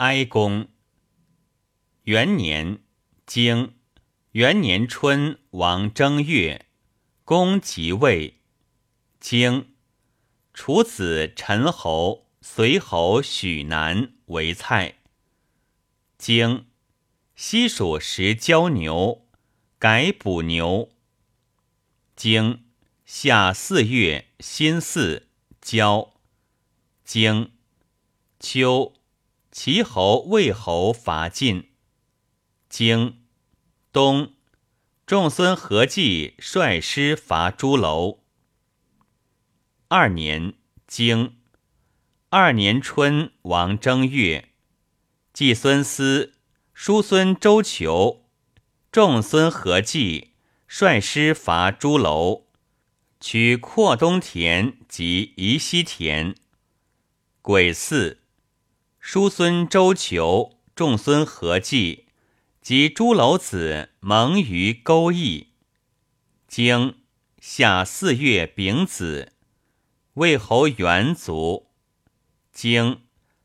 哀公。元年，经元年春，王正月，公即位。经楚子陈侯、随侯许南为蔡。经西蜀时交牛，改补牛。经夏四月辛巳，交。经秋，齐侯、魏侯伐晋。经。东，仲孙何忌率师伐朱楼。二年，经。二年春，王正月，季孙思、叔孙周求、仲孙何忌率师伐朱楼，取扩东田及夷西田。癸巳，叔孙周求、仲孙何忌。及诸楼子蒙于勾弋，经夏四月丙子，魏侯元卒。经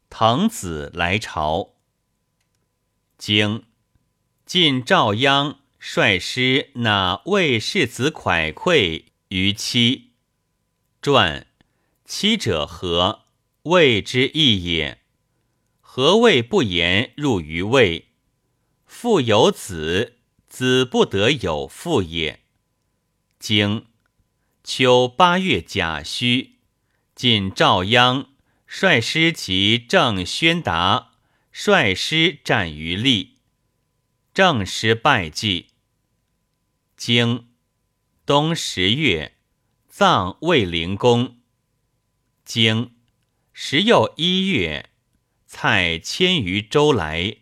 滕子来朝。经晋赵鞅率师纳魏世子蒯聩于妻。传期者何？谓之义也。何谓不言入于魏？父有子，子不得有父也。经秋八月甲戌，晋赵鞅率师及郑宣达率师战于利，郑师败绩。经冬十月，葬卫灵公。经时又一月，蔡迁于周来。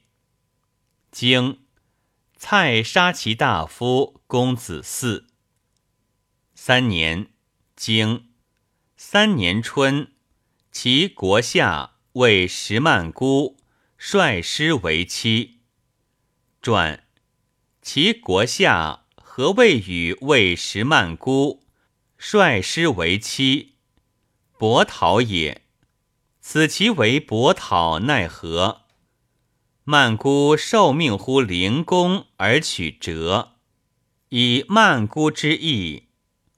经蔡杀其大夫公子嗣。三年，经三年春，其国下为石曼姑率师为妻。传其国下何谓与为石曼姑率师为妻？伯桃也。此其为伯讨，奈何？曼姑受命乎灵公而取折，以曼姑之意，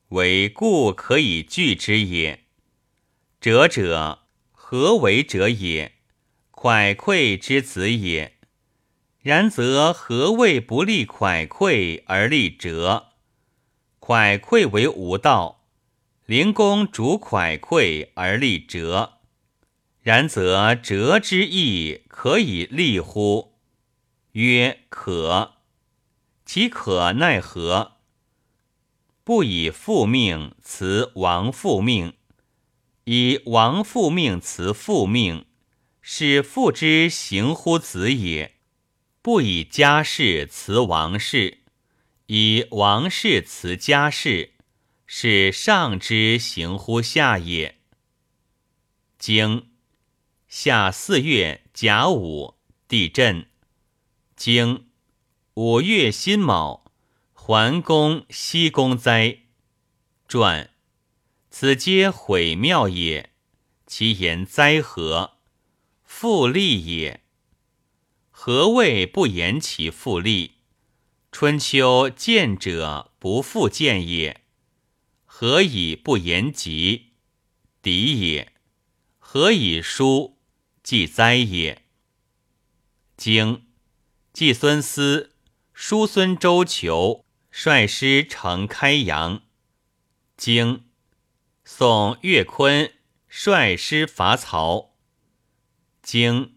为故可以拒之也。折者何为者也？蒯聩之子也。然则何谓不立蒯聩而立折？蒯聩为无道，灵公主蒯聩而立折。然则折之意可以立乎？曰可。其可奈何？不以父命辞王父命，以王父命辞父命，是父之行乎子也；不以家事辞王事，以王事辞家事，是上之行乎下也。经。夏四月甲午，地震。经五月辛卯，桓公、西公灾。传此皆毁庙也。其言灾何？复利也。何谓不言其复利？春秋见者不复见也。何以不言吉？敌也。何以书？祭灾也。经季孙思、叔孙周求率师乘开阳。经宋岳坤率师伐曹。经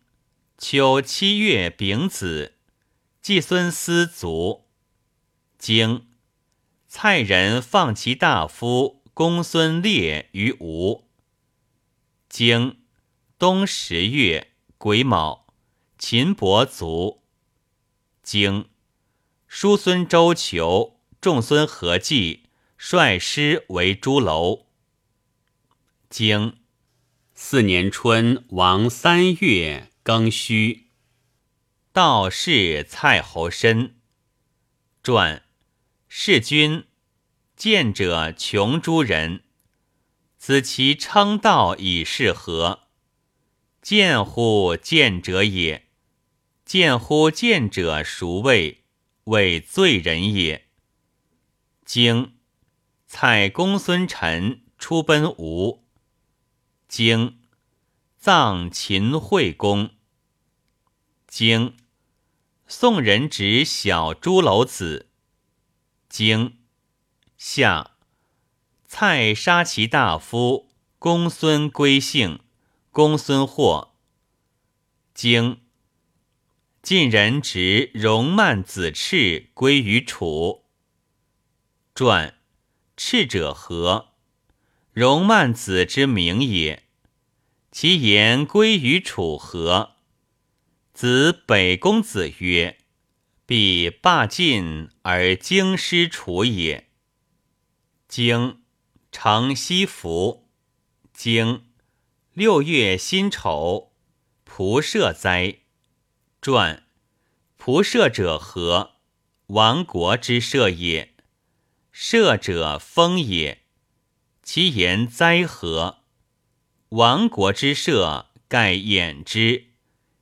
秋七月丙子，季孙思卒。经蔡人放其大夫公孙烈于吴。经冬十月癸卯，秦伯卒。经叔孙周求、仲孙何忌率师为朱楼。经四年春，王三月庚戌，道士蔡侯申。传弑君，见者穷诸人。子其称道以是何？见乎见者也。见乎见者孰谓？谓罪人也。经蔡公孙臣出奔吴。经葬秦惠公。经宋人指小朱楼子。经夏蔡杀其大夫公孙归姓。公孙获。经晋人执戎曼子赤归于楚。传赤者何？戎曼子之名也。其言归于楚何？子北公子曰：“必霸晋而京师楚也。”经承西服。经六月辛丑，仆射哉。传仆射者何？亡国之社也。射者封也。其言哉何？亡国之社，盖掩之，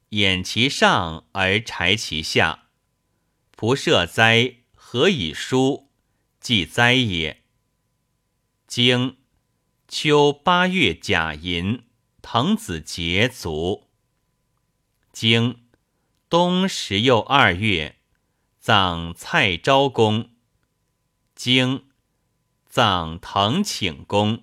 掩其上而柴其下。仆射哉？何以书？即哉也。经秋八月甲寅。滕子杰卒。经冬十又二月，葬蔡昭公。经葬滕请公。